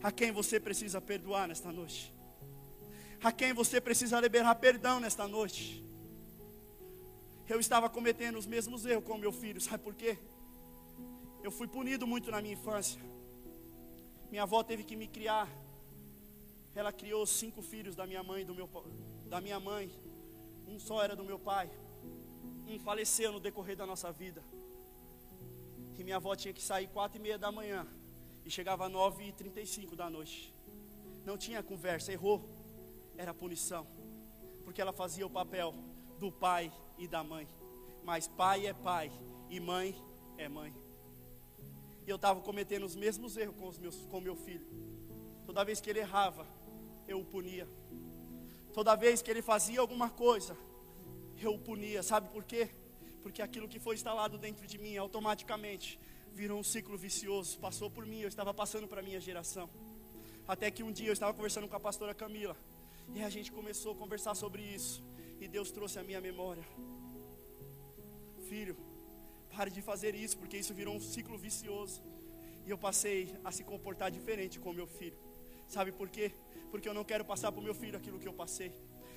A quem você precisa perdoar nesta noite? A quem você precisa liberar perdão nesta noite? eu estava cometendo os mesmos erros com meu filho, sabe por quê? Eu fui punido muito na minha infância. Minha avó teve que me criar. Ela criou cinco filhos da minha mãe, do meu, da minha mãe. Um só era do meu pai. Um faleceu no decorrer da nossa vida. E minha avó tinha que sair quatro e meia da manhã e chegava nove e trinta e cinco da noite. Não tinha conversa, errou, era punição, porque ela fazia o papel do pai e da mãe. Mas pai é pai e mãe é mãe. E eu estava cometendo os mesmos erros com, os meus, com meu filho. Toda vez que ele errava, eu o punia. Toda vez que ele fazia alguma coisa, eu o punia. Sabe por quê? Porque aquilo que foi instalado dentro de mim automaticamente virou um ciclo vicioso. Passou por mim, eu estava passando para a minha geração. Até que um dia eu estava conversando com a pastora Camila. E a gente começou a conversar sobre isso. E Deus trouxe a minha memória. Filho, pare de fazer isso, porque isso virou um ciclo vicioso. E eu passei a se comportar diferente com meu filho. Sabe por quê? Porque eu não quero passar para o meu filho aquilo que eu passei.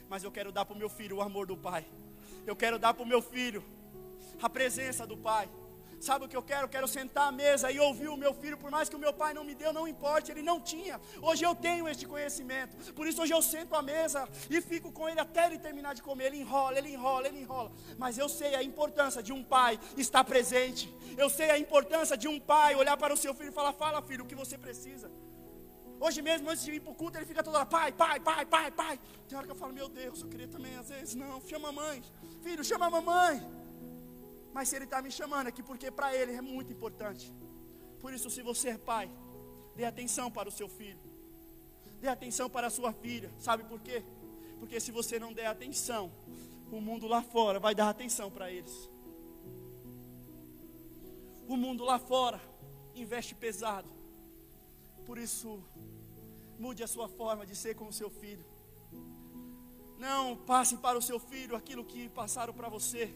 Mas eu quero dar para o meu filho o amor do pai. Eu quero dar para o meu filho a presença do pai. Sabe o que eu quero? Quero sentar à mesa e ouvir o meu filho, por mais que o meu pai não me deu, não importa, ele não tinha. Hoje eu tenho este conhecimento. Por isso hoje eu sento à mesa e fico com ele até ele terminar de comer. Ele enrola, ele enrola, ele enrola. Mas eu sei a importância de um pai estar presente. Eu sei a importância de um pai olhar para o seu filho e falar: "Fala, filho, o que você precisa?" Hoje mesmo, antes de ir para o culto, ele fica toda hora, pai, pai, pai, pai, pai. Tem hora que eu falo, meu Deus, eu queria também, às vezes, não, chama a mãe. Filho, chama a mamãe. Mas se Ele está me chamando aqui, porque para Ele é muito importante. Por isso, se você é pai, dê atenção para o seu filho, dê atenção para a sua filha. Sabe por quê? Porque se você não der atenção, o mundo lá fora vai dar atenção para eles. O mundo lá fora investe pesado. Por isso, mude a sua forma de ser com o seu filho. Não passe para o seu filho aquilo que passaram para você.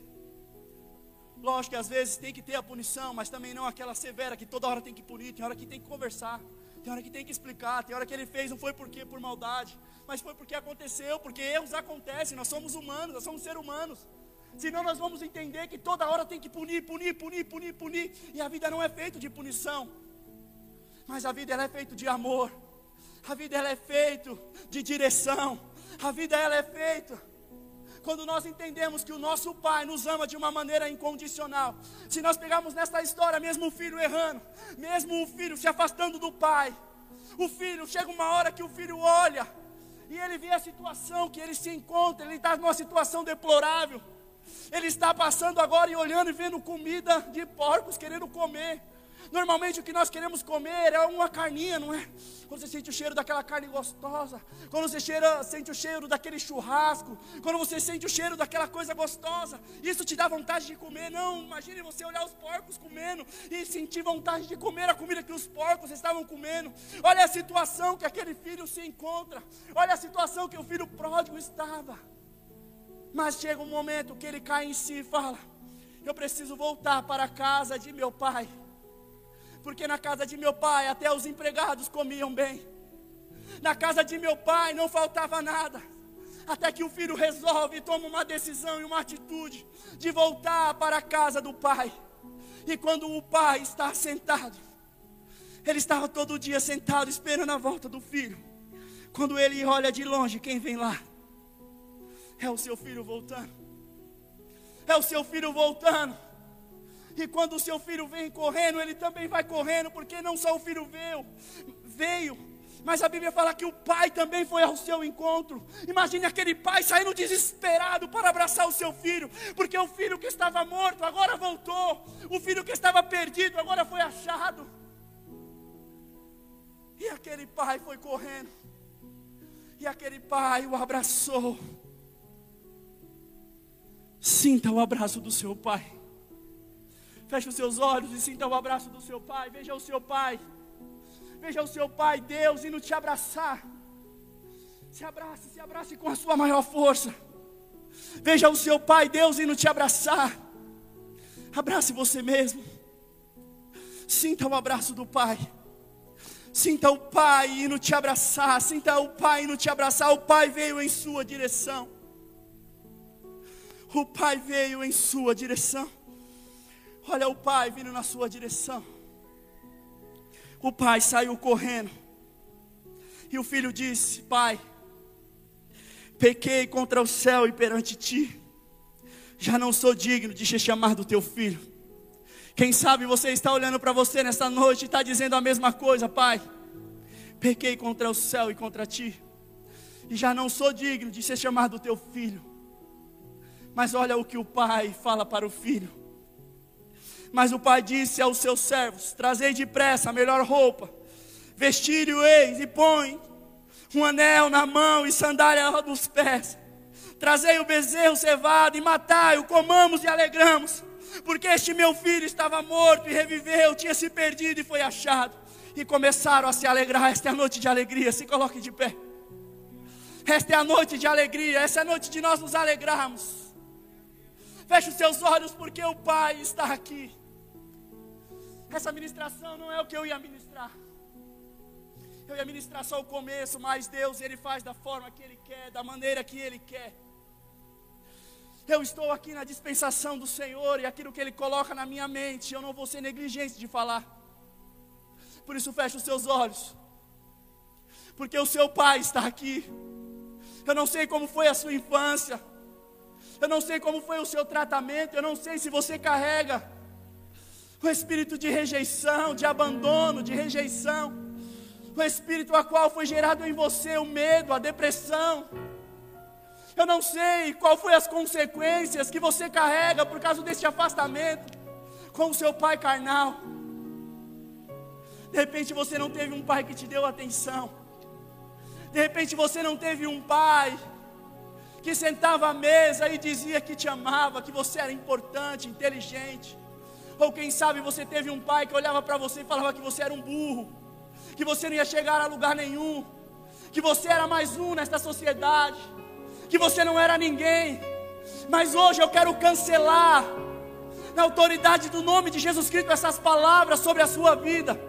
Lógico que às vezes tem que ter a punição, mas também não aquela severa que toda hora tem que punir, tem hora que tem que conversar, tem hora que tem que explicar, tem hora que ele fez não foi porque por maldade, mas foi porque aconteceu, porque erros acontecem, nós somos humanos, nós somos seres humanos. Senão nós vamos entender que toda hora tem que punir, punir, punir, punir, punir, e a vida não é feita de punição. Mas a vida ela é feita de amor. A vida ela é feita de direção. A vida ela é feita quando nós entendemos que o nosso Pai nos ama de uma maneira incondicional. Se nós pegarmos nesta história, mesmo o filho errando, mesmo o filho se afastando do Pai, o filho, chega uma hora que o filho olha e ele vê a situação que ele se encontra, ele está numa situação deplorável. Ele está passando agora e olhando e vendo comida de porcos, querendo comer. Normalmente o que nós queremos comer é uma carninha, não é? Quando você sente o cheiro daquela carne gostosa, quando você cheira, sente o cheiro daquele churrasco, quando você sente o cheiro daquela coisa gostosa, isso te dá vontade de comer. Não, imagine você olhar os porcos comendo e sentir vontade de comer a comida que os porcos estavam comendo. Olha a situação que aquele filho se encontra, olha a situação que o filho pródigo estava. Mas chega um momento que ele cai em si e fala: Eu preciso voltar para a casa de meu pai porque na casa de meu pai até os empregados comiam bem. Na casa de meu pai não faltava nada. Até que o filho resolve e toma uma decisão e uma atitude de voltar para a casa do pai. E quando o pai está sentado, ele estava todo dia sentado esperando a volta do filho. Quando ele olha de longe, quem vem lá? É o seu filho voltando. É o seu filho voltando. E quando o seu filho vem correndo, ele também vai correndo, porque não só o filho veio, veio, mas a Bíblia fala que o pai também foi ao seu encontro. Imagine aquele pai saindo desesperado para abraçar o seu filho, porque o filho que estava morto agora voltou, o filho que estava perdido agora foi achado. E aquele pai foi correndo, e aquele pai o abraçou. Sinta o abraço do seu pai. Feche os seus olhos e sinta o abraço do seu pai. Veja o seu pai. Veja o seu pai, Deus, indo te abraçar. Se abrace, se abrace com a sua maior força. Veja o seu pai, Deus, indo te abraçar. Abrace você mesmo. Sinta o abraço do pai. Sinta o pai indo te abraçar. Sinta o pai indo te abraçar. O pai veio em sua direção. O pai veio em sua direção. Olha o pai vindo na sua direção. O pai saiu correndo. E o filho disse: Pai, pequei contra o céu e perante ti. Já não sou digno de te chamar do teu filho. Quem sabe você está olhando para você nesta noite e está dizendo a mesma coisa, Pai. Pequei contra o céu e contra ti. E já não sou digno de ser chamado do teu filho. Mas olha o que o pai fala para o filho. Mas o pai disse aos seus servos: Trazei depressa a melhor roupa, vestir-o eis e põe um anel na mão e sandália nos pés. Trazei o bezerro cevado e matai-o, comamos e alegramos, porque este meu filho estava morto e reviveu, tinha se perdido e foi achado. E começaram a se alegrar. Esta é a noite de alegria. Se coloque de pé. Esta é a noite de alegria. Essa é a noite de nós nos alegrarmos. Feche os seus olhos, porque o Pai está aqui. Essa ministração não é o que eu ia ministrar. Eu ia ministrar só o começo, mas Deus, Ele faz da forma que Ele quer, da maneira que Ele quer. Eu estou aqui na dispensação do Senhor e aquilo que Ele coloca na minha mente, eu não vou ser negligente de falar. Por isso, feche os seus olhos, porque o seu Pai está aqui. Eu não sei como foi a sua infância, eu não sei como foi o seu tratamento, eu não sei se você carrega o espírito de rejeição, de abandono, de rejeição, o espírito a qual foi gerado em você o medo, a depressão. Eu não sei qual foi as consequências que você carrega por causa desse afastamento com o seu pai carnal. De repente você não teve um pai que te deu atenção. De repente você não teve um pai que sentava à mesa e dizia que te amava, que você era importante, inteligente. Ou quem sabe você teve um pai que olhava para você e falava que você era um burro, que você não ia chegar a lugar nenhum, que você era mais um nesta sociedade, que você não era ninguém. Mas hoje eu quero cancelar, na autoridade do nome de Jesus Cristo, essas palavras sobre a sua vida.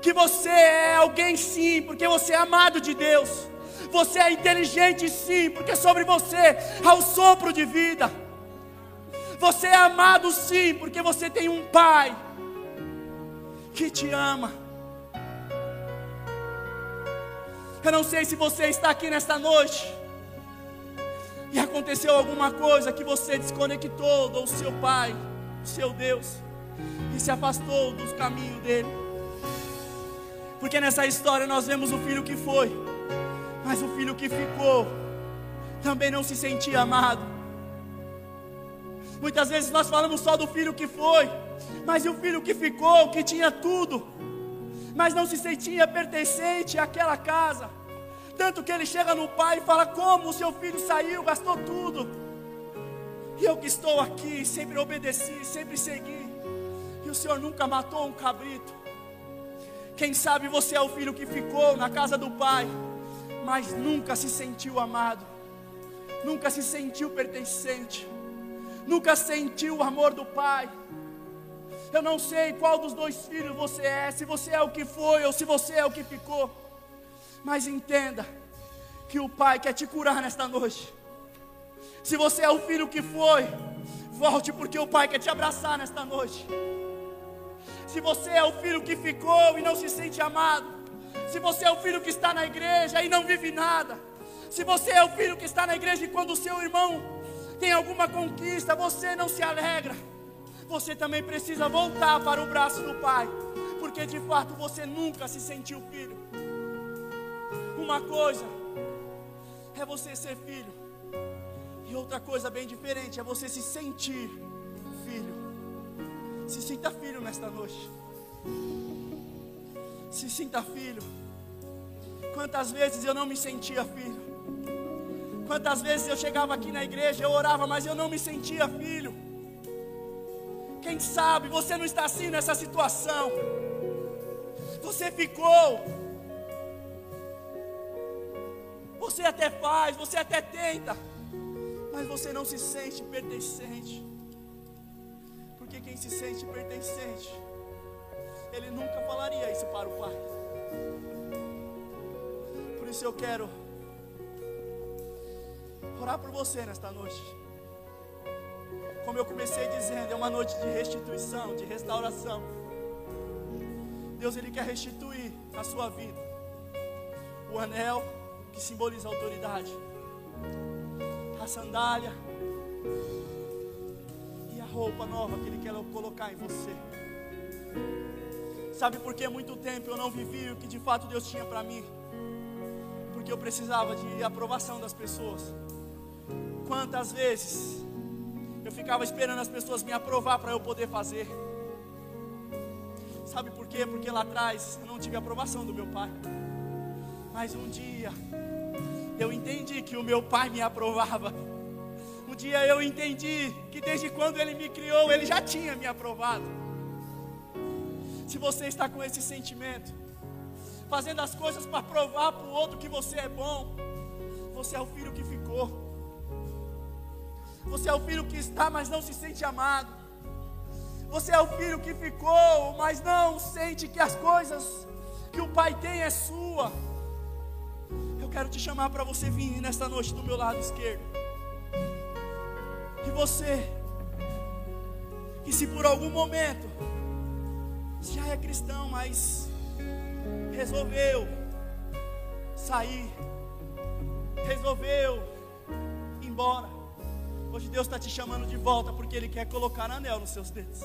Que você é alguém sim, porque você é amado de Deus. Você é inteligente sim, porque sobre você há o sopro de vida. Você é amado sim, porque você tem um pai que te ama. Eu não sei se você está aqui nesta noite e aconteceu alguma coisa que você desconectou do seu pai, do seu Deus, e se afastou dos caminhos dele. Porque nessa história nós vemos o filho que foi, mas o filho que ficou também não se sentia amado. Muitas vezes nós falamos só do filho que foi, Mas e o filho que ficou, que tinha tudo, mas não se sentia pertencente àquela casa? Tanto que ele chega no pai e fala: Como o seu filho saiu, gastou tudo. E eu que estou aqui, sempre obedeci, sempre segui. E o Senhor nunca matou um cabrito. Quem sabe você é o filho que ficou na casa do pai, mas nunca se sentiu amado, nunca se sentiu pertencente, nunca sentiu o amor do pai. Eu não sei qual dos dois filhos você é, se você é o que foi ou se você é o que ficou. Mas entenda que o Pai quer te curar nesta noite. Se você é o filho que foi, volte porque o Pai quer te abraçar nesta noite. Se você é o filho que ficou e não se sente amado, se você é o filho que está na igreja e não vive nada, se você é o filho que está na igreja e quando o seu irmão tem alguma conquista, você não se alegra, você também precisa voltar para o braço do Pai, porque de fato você nunca se sentiu filho. Uma coisa é você ser filho, e outra coisa bem diferente é você se sentir filho. Se sinta filho nesta noite. Se sinta filho. Quantas vezes eu não me sentia filho? Quantas vezes eu chegava aqui na igreja, eu orava, mas eu não me sentia filho. Quem sabe você não está assim nessa situação. Você ficou você até faz, você até tenta, mas você não se sente pertencente. Porque quem se sente pertencente, ele nunca falaria isso para o Pai. Por isso eu quero orar por você nesta noite. Como eu comecei dizendo, é uma noite de restituição, de restauração. Deus ele quer restituir a sua vida. O anel que simboliza a autoridade, a sandália e a roupa nova que Ele quer colocar em você. Sabe por que muito tempo eu não vivi o que de fato Deus tinha para mim? Porque eu precisava de aprovação das pessoas. Quantas vezes eu ficava esperando as pessoas me aprovar para eu poder fazer? Sabe por quê? Porque lá atrás eu não tive aprovação do meu pai. Mas um dia eu entendi que o meu pai me aprovava. Um dia eu entendi que desde quando ele me criou, ele já tinha me aprovado. Se você está com esse sentimento, fazendo as coisas para provar para o outro que você é bom, você é o filho que ficou. Você é o filho que está, mas não se sente amado. Você é o filho que ficou, mas não sente que as coisas que o pai tem é sua quero te chamar para você vir nesta noite do meu lado esquerdo. E você, que se por algum momento já é cristão, mas resolveu sair, resolveu ir embora. Hoje Deus está te chamando de volta porque Ele quer colocar anel nos seus dedos.